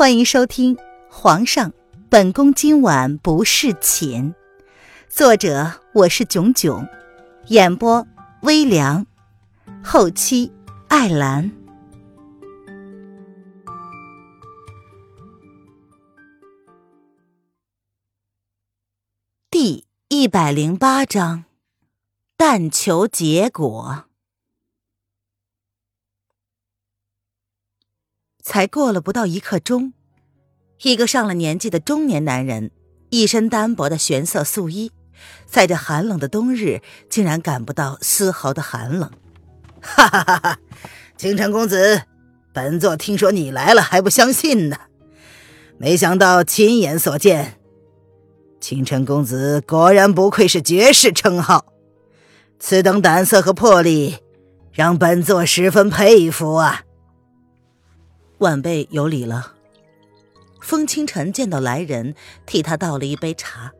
欢迎收听《皇上，本宫今晚不侍寝》，作者我是囧囧，演播微凉，后期艾兰。第一百零八章，但求结果。才过了不到一刻钟，一个上了年纪的中年男人，一身单薄的玄色素衣，在这寒冷的冬日，竟然感不到丝毫的寒冷。哈哈哈哈！清晨公子，本座听说你来了还不相信呢，没想到亲眼所见。清晨公子果然不愧是绝世称号，此等胆色和魄力，让本座十分佩服啊！晚辈有礼了。风清晨见到来人，替他倒了一杯茶，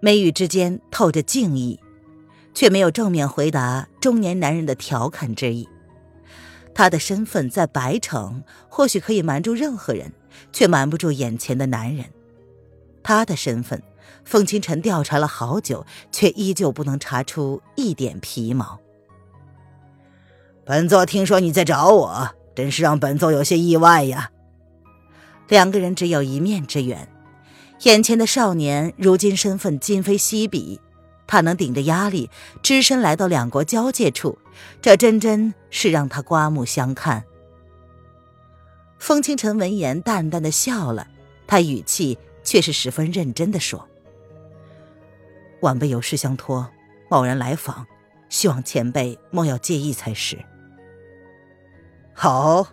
眉宇之间透着敬意，却没有正面回答中年男人的调侃之意。他的身份在白城或许可以瞒住任何人，却瞒不住眼前的男人。他的身份，风清晨调查了好久，却依旧不能查出一点皮毛。本座听说你在找我。真是让本座有些意外呀！两个人只有一面之缘，眼前的少年如今身份今非昔比，他能顶着压力只身来到两国交界处，这真真是让他刮目相看。风清晨闻言淡淡的笑了，他语气却是十分认真的说：“晚辈有事相托，贸然来访，希望前辈莫要介意才是。”好，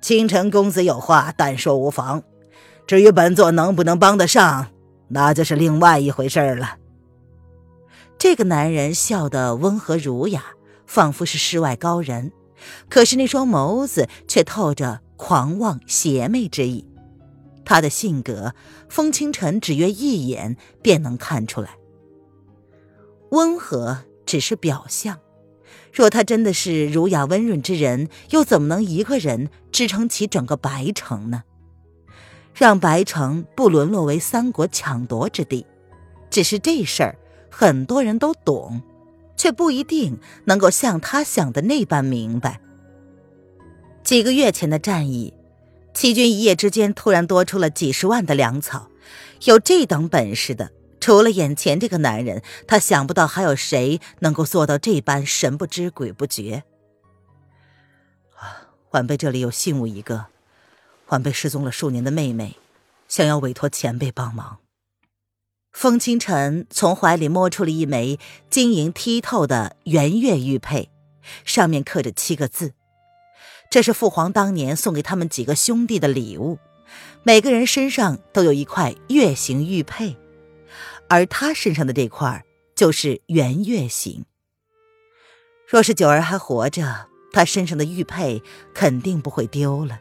清晨公子有话，但说无妨。至于本座能不能帮得上，那就是另外一回事了。这个男人笑得温和儒雅，仿佛是世外高人，可是那双眸子却透着狂妄邪魅之意。他的性格，风清晨只约一眼便能看出来。温和只是表象。若他真的是儒雅温润之人，又怎么能一个人支撑起整个白城呢？让白城不沦落为三国抢夺之地，只是这事儿很多人都懂，却不一定能够像他想的那般明白。几个月前的战役，齐军一夜之间突然多出了几十万的粮草，有这等本事的。除了眼前这个男人，他想不到还有谁能够做到这般神不知鬼不觉。啊，晚辈这里有信物一个，晚辈失踪了数年的妹妹，想要委托前辈帮忙。风清晨从怀里摸出了一枚晶莹剔透的圆月玉佩，上面刻着七个字，这是父皇当年送给他们几个兄弟的礼物，每个人身上都有一块月形玉佩。而他身上的这块就是圆月形。若是九儿还活着，他身上的玉佩肯定不会丢了。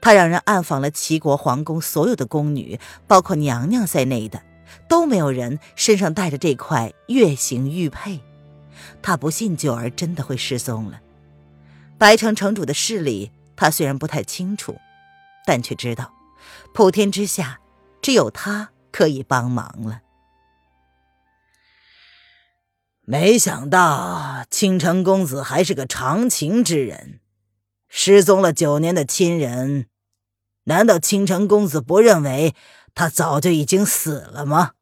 他让人暗访了齐国皇宫所有的宫女，包括娘娘在内的，都没有人身上带着这块月形玉佩。他不信九儿真的会失踪了。白城城主的势力，他虽然不太清楚，但却知道，普天之下只有他。可以帮忙了。没想到青城公子还是个长情之人，失踪了九年的亲人，难道青城公子不认为他早就已经死了吗？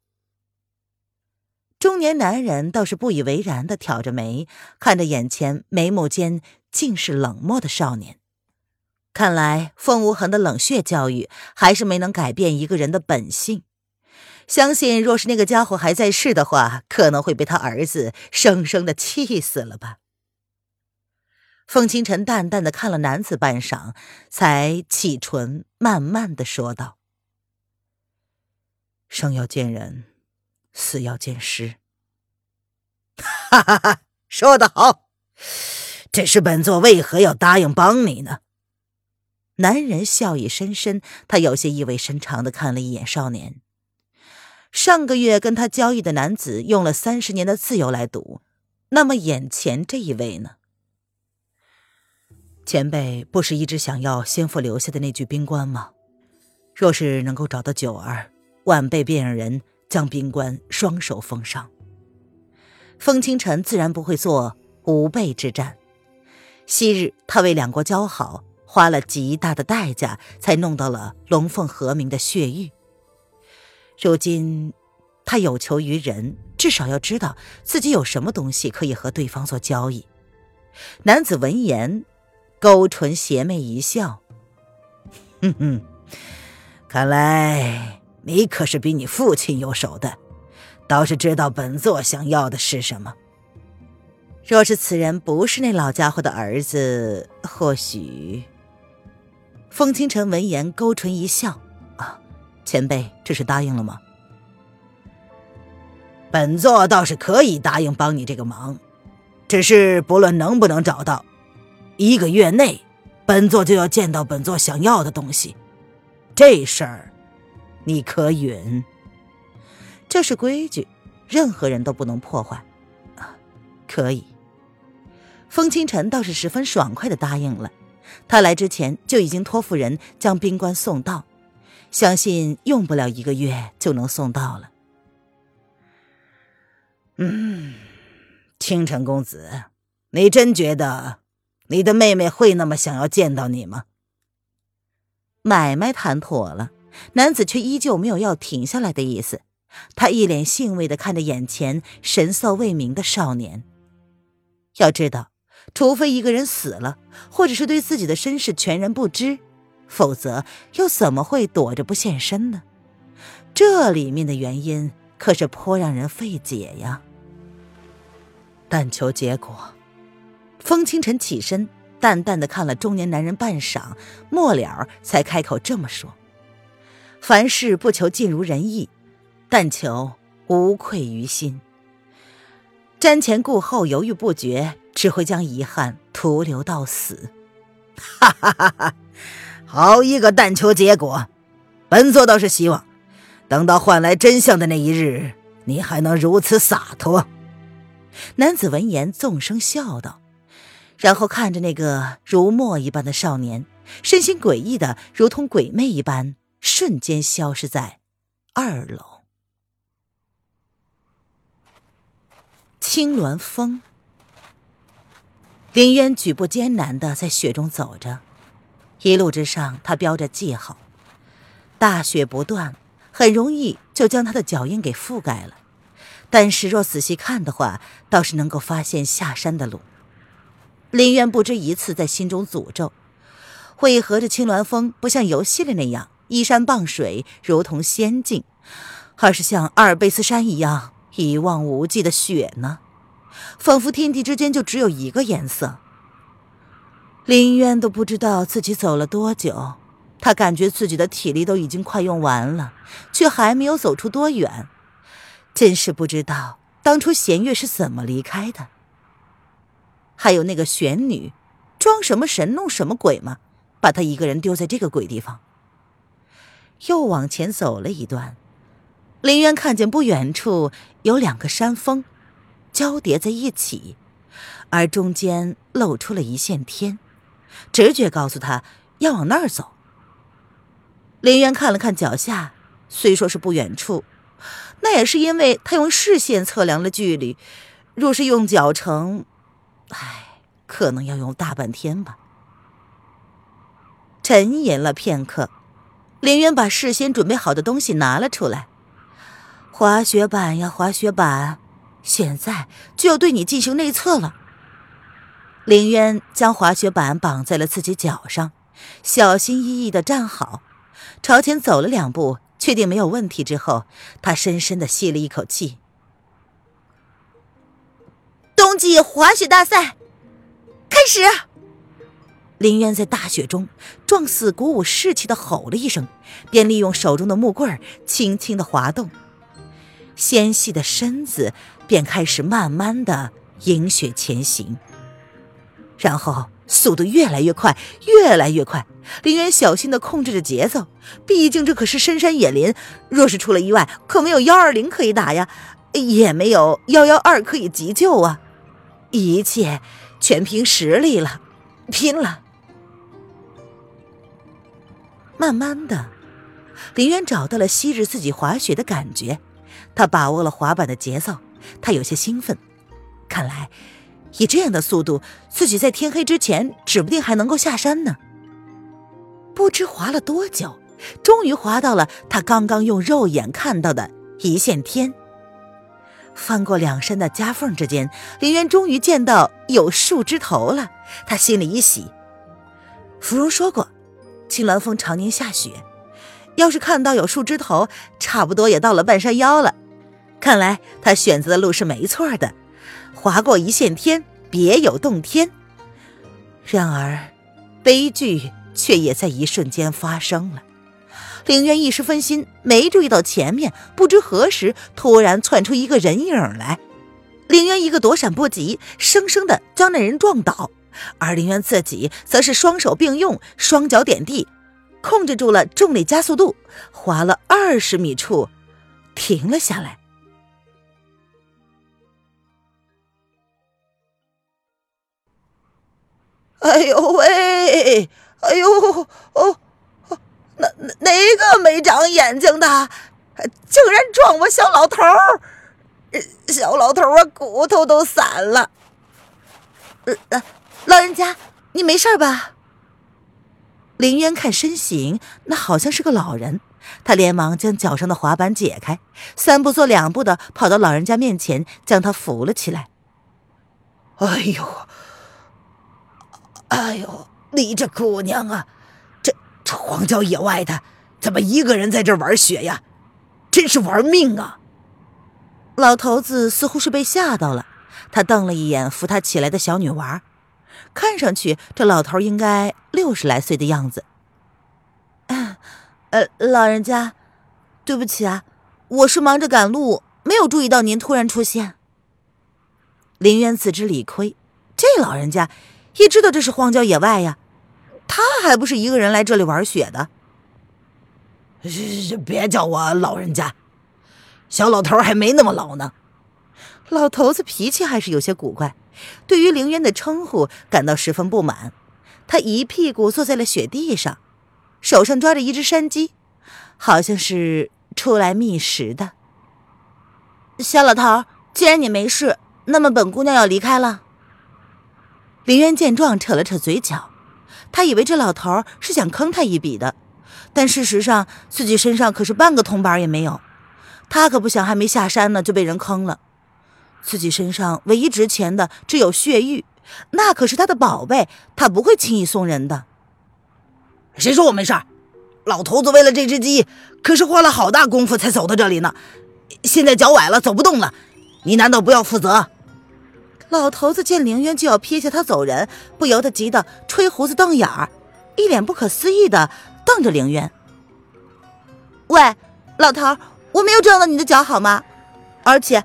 中年男人倒是不以为然的挑着眉，看着眼前眉目间尽是冷漠的少年。看来风无痕的冷血教育还是没能改变一个人的本性。相信，若是那个家伙还在世的话，可能会被他儿子生生的气死了吧。风清晨淡淡的看了男子半晌，才启唇，慢慢的说道：“生要见人，死要见尸。”哈哈哈，说得好。只是本座为何要答应帮你呢？男人笑意深深，他有些意味深长的看了一眼少年。上个月跟他交易的男子用了三十年的自由来赌，那么眼前这一位呢？前辈不是一直想要先父留下的那具冰棺吗？若是能够找到九儿，晚辈便让人将冰棺双手封上。风清晨自然不会做无备之战。昔日他为两国交好，花了极大的代价才弄到了龙凤和鸣的血玉。如今他有求于人，至少要知道自己有什么东西可以和对方做交易。男子闻言，勾唇邪魅一笑：“哼哼。”看来你可是比你父亲有手的，倒是知道本座想要的是什么。若是此人不是那老家伙的儿子，或许……风清晨闻言勾唇一笑：“，前辈这是答应了吗？”本座倒是可以答应帮你这个忙，只是不论能不能找到，一个月内，本座就要见到本座想要的东西。这事儿，你可允？这是规矩，任何人都不能破坏。啊，可以。风清晨倒是十分爽快的答应了。他来之前就已经托付人将冰棺送到，相信用不了一个月就能送到了。嗯，清晨公子，你真觉得你的妹妹会那么想要见到你吗？买卖谈妥了，男子却依旧没有要停下来的意思。他一脸兴味的看着眼前神色未明的少年。要知道，除非一个人死了，或者是对自己的身世全然不知，否则又怎么会躲着不现身呢？这里面的原因可是颇让人费解呀。但求结果。风清晨起身。淡淡的看了中年男人半晌，末了才开口这么说：“凡事不求尽如人意，但求无愧于心。瞻前顾后，犹豫不决，只会将遗憾徒留到死。”哈哈哈哈！好一个但求结果！本座倒是希望，等到换来真相的那一日，你还能如此洒脱。男子闻言，纵声笑道。然后看着那个如墨一般的少年，身形诡异的如同鬼魅一般，瞬间消失在二楼。青鸾峰，林渊举步艰难的在雪中走着，一路之上他标着记号，大雪不断，很容易就将他的脚印给覆盖了。但是若仔细看的话，倒是能够发现下山的路。林渊不止一次在心中诅咒：为何这青鸾峰不像游戏里那样依山傍水，如同仙境，而是像阿尔卑斯山一样一望无际的雪呢？仿佛天地之间就只有一个颜色。林渊都不知道自己走了多久，他感觉自己的体力都已经快用完了，却还没有走出多远。真是不知道当初弦月是怎么离开的。还有那个玄女，装什么神弄什么鬼嘛？把他一个人丢在这个鬼地方。又往前走了一段，林渊看见不远处有两个山峰，交叠在一起，而中间露出了一线天。直觉告诉他要往那儿走。林渊看了看脚下，虽说是不远处，那也是因为他用视线测量了距离。若是用脚程，唉，可能要用大半天吧。沉吟了片刻，林渊把事先准备好的东西拿了出来。滑雪板呀，滑雪板，现在就要对你进行内测了。林渊将滑雪板绑在了自己脚上，小心翼翼的站好，朝前走了两步，确定没有问题之后，他深深的吸了一口气。冬季滑雪大赛开始！林渊在大雪中壮死鼓舞士气的吼了一声，便利用手中的木棍轻轻的滑动，纤细的身子便开始慢慢的迎雪前行。然后速度越来越快，越来越快。林渊小心的控制着节奏，毕竟这可是深山野林，若是出了意外，可没有幺二零可以打呀，也没有幺幺二可以急救啊。一切全凭实力了，拼了！慢慢的，林渊找到了昔日自己滑雪的感觉，他把握了滑板的节奏，他有些兴奋。看来，以这样的速度，自己在天黑之前指不定还能够下山呢。不知滑了多久，终于滑到了他刚刚用肉眼看到的一线天。翻过两山的夹缝之间，林渊终于见到有树枝头了。他心里一喜。芙蓉说过，青鸾峰常年下雪，要是看到有树枝头，差不多也到了半山腰了。看来他选择的路是没错的，划过一线天，别有洞天。然而，悲剧却也在一瞬间发生了。凌渊一时分心，没注意到前面，不知何时突然窜出一个人影来。凌渊一个躲闪不及，生生的将那人撞倒，而凌渊自己则是双手并用，双脚点地，控制住了重力加速度，滑了二十米处，停了下来。哎呦喂！哎呦哦！哪哪个没长眼睛的，竟然撞我小老头儿！小老头儿啊，骨头都散了。呃，老人家，你没事吧？林渊看身形，那好像是个老人。他连忙将脚上的滑板解开，三步做两步的跑到老人家面前，将他扶了起来。哎呦，哎呦，你这姑娘啊！这荒郊野外的，怎么一个人在这玩雪呀？真是玩命啊！老头子似乎是被吓到了，他瞪了一眼扶他起来的小女娃，看上去这老头应该六十来岁的样子。呃，老人家，对不起啊，我是忙着赶路，没有注意到您突然出现。林渊自知理亏，这老人家也知道这是荒郊野外呀。他还不是一个人来这里玩雪的。别叫我老人家，小老头还没那么老呢。老头子脾气还是有些古怪，对于凌渊的称呼感到十分不满。他一屁股坐在了雪地上，手上抓着一只山鸡，好像是出来觅食的。小老头，既然你没事，那么本姑娘要离开了。林渊见状，扯了扯嘴角。他以为这老头是想坑他一笔的，但事实上自己身上可是半个铜板也没有。他可不想还没下山呢就被人坑了。自己身上唯一值钱的只有血玉，那可是他的宝贝，他不会轻易送人的。谁说我没事？老头子为了这只鸡，可是花了好大功夫才走到这里呢。现在脚崴了，走不动了，你难道不要负责？老头子见凌渊就要撇下他走人，不由得急得吹胡子瞪眼儿，一脸不可思议的瞪着凌渊。喂，老头，我没有撞到你的脚好吗？而且，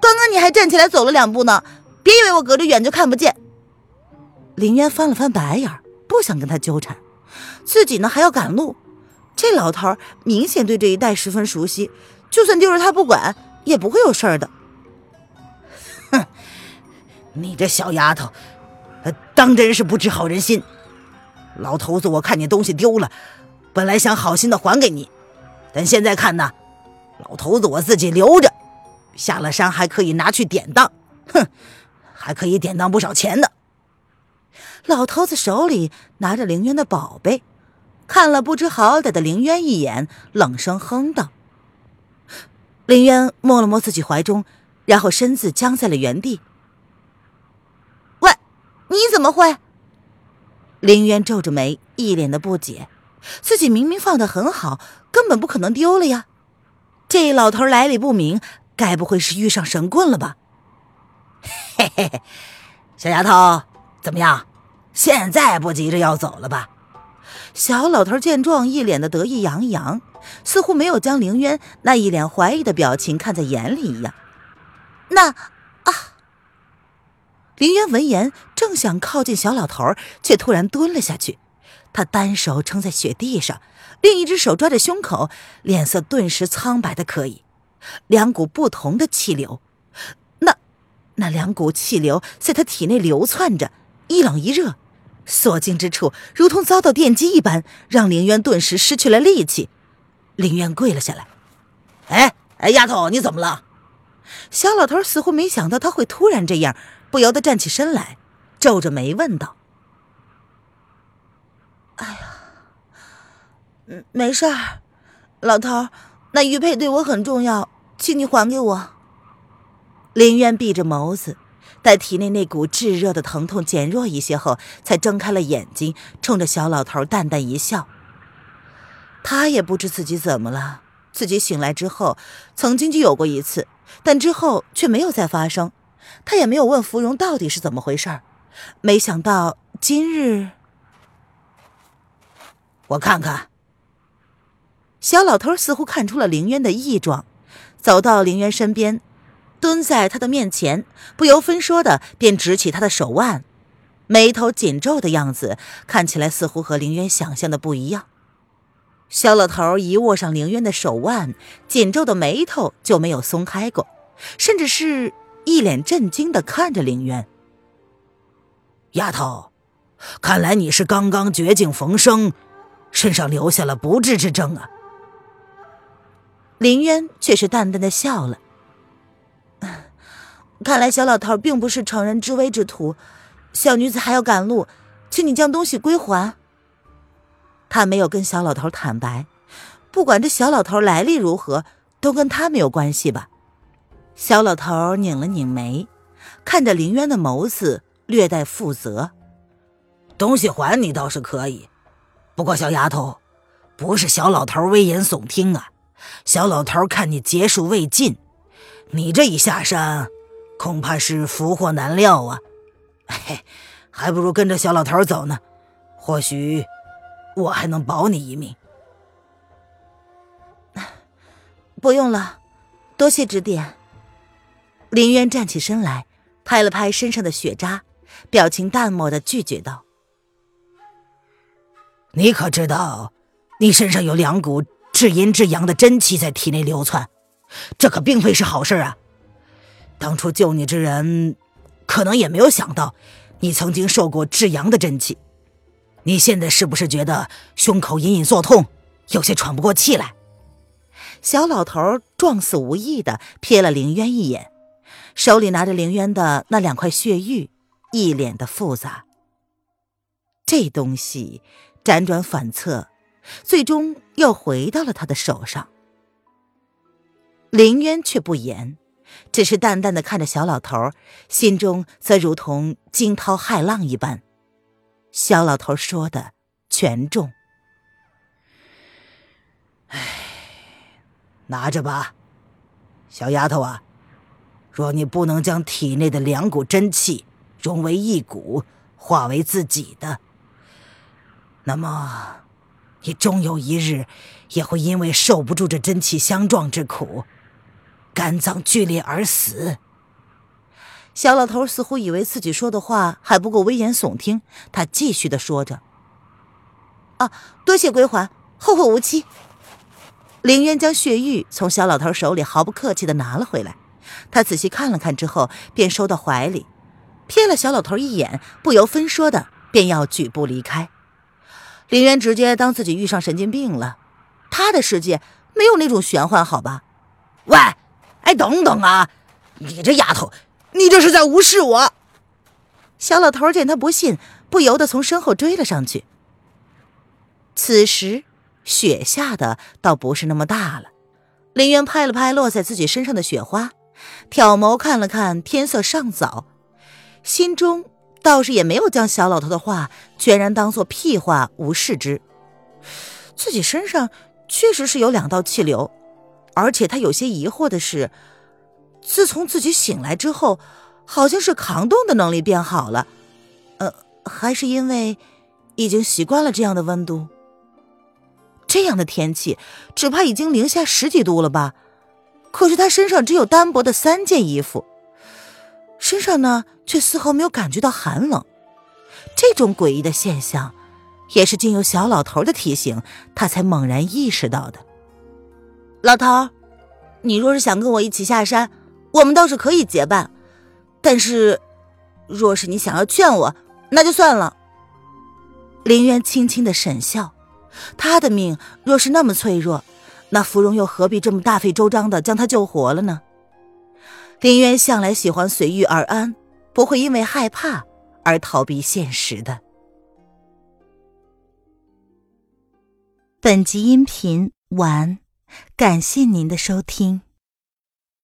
刚刚你还站起来走了两步呢，别以为我隔着远就看不见。凌渊翻了翻白眼，不想跟他纠缠，自己呢还要赶路。这老头明显对这一带十分熟悉，就算丢了他不管，也不会有事儿的。哼你这小丫头，当真是不知好人心。老头子，我看你东西丢了，本来想好心的还给你，但现在看呢，老头子我自己留着，下了山还可以拿去典当，哼，还可以典当不少钱呢。老头子手里拿着凌渊的宝贝，看了不知好歹的凌渊一眼，冷声哼道。凌渊摸了摸自己怀中，然后身子僵在了原地。你怎么会？林渊皱着眉，一脸的不解。自己明明放的很好，根本不可能丢了呀。这老头来历不明，该不会是遇上神棍了吧？嘿嘿嘿，小丫头，怎么样？现在不急着要走了吧？小老头见状，一脸的得意洋洋，似乎没有将凌渊那一脸怀疑的表情看在眼里一样。那。林渊闻言，正想靠近小老头，却突然蹲了下去。他单手撑在雪地上，另一只手抓着胸口，脸色顿时苍白的可以。两股不同的气流，那那两股气流在他体内流窜着，一冷一热，所经之处如同遭到电击一般，让林渊顿时失去了力气。林渊跪了下来。哎哎，丫头，你怎么了？小老头似乎没想到他会突然这样，不由得站起身来，皱着眉问道：“哎呀，嗯，没事儿，老头，那玉佩对我很重要，请你还给我。”林渊闭着眸子，待体内那股炙热的疼痛减弱一些后，才睁开了眼睛，冲着小老头淡淡一笑。他也不知自己怎么了，自己醒来之后，曾经就有过一次。但之后却没有再发生，他也没有问芙蓉到底是怎么回事儿。没想到今日，我看看。小老头似乎看出了凌渊的异状，走到凌渊身边，蹲在他的面前，不由分说的便指起他的手腕，眉头紧皱的样子看起来似乎和凌渊想象的不一样。小老头一握上凌渊的手腕，紧皱的眉头就没有松开过，甚至是一脸震惊的看着凌渊。丫头，看来你是刚刚绝境逢生，身上留下了不治之症啊。凌渊却是淡淡的笑了。看来小老头并不是乘人之危之徒，小女子还要赶路，请你将东西归还。他没有跟小老头坦白，不管这小老头来历如何，都跟他没有关系吧。小老头拧了拧眉，看着林渊的眸子略带负责。东西还你倒是可以，不过小丫头，不是小老头危言耸听啊。小老头看你劫数未尽，你这一下山，恐怕是福祸难料啊。嘿，还不如跟着小老头走呢，或许。我还能保你一命，不用了，多谢指点。林渊站起身来，拍了拍身上的血渣，表情淡漠的拒绝道：“你可知道，你身上有两股至阴至阳的真气在体内流窜，这可并非是好事啊！当初救你之人，可能也没有想到，你曾经受过至阳的真气。”你现在是不是觉得胸口隐隐作痛，有些喘不过气来？小老头状似无意的瞥了凌渊一眼，手里拿着凌渊的那两块血玉，一脸的复杂。这东西辗转反侧，最终又回到了他的手上。凌渊却不言，只是淡淡的看着小老头，心中则如同惊涛骇浪一般。小老头说的全中。唉，拿着吧，小丫头啊。若你不能将体内的两股真气融为一股，化为自己的，那么你终有一日也会因为受不住这真气相撞之苦，肝脏剧烈而死。小老头似乎以为自己说的话还不够危言耸听，他继续的说着：“啊，多谢归还，后会无期。”凌渊将血玉从小老头手里毫不客气的拿了回来，他仔细看了看之后，便收到怀里，瞥了小老头一眼，不由分说的便要举步离开。林渊直接当自己遇上神经病了，他的世界没有那种玄幻，好吧？喂，哎，等等啊，你这丫头！你这是在无视我！小老头见他不信，不由得从身后追了上去。此时雪下的倒不是那么大了。林渊拍了拍落在自己身上的雪花，挑眸看了看天色尚早，心中倒是也没有将小老头的话全然当做屁话无视之。自己身上确实是有两道气流，而且他有些疑惑的是。自从自己醒来之后，好像是抗冻的能力变好了，呃，还是因为已经习惯了这样的温度。这样的天气，只怕已经零下十几度了吧？可是他身上只有单薄的三件衣服，身上呢却丝毫没有感觉到寒冷。这种诡异的现象，也是经由小老头的提醒，他才猛然意识到的。老头，你若是想跟我一起下山，我们倒是可以结伴，但是，若是你想要劝我，那就算了。林渊轻轻的沈笑，他的命若是那么脆弱，那芙蓉又何必这么大费周章的将他救活了呢？林渊向来喜欢随遇而安，不会因为害怕而逃避现实的。本集音频完，感谢您的收听。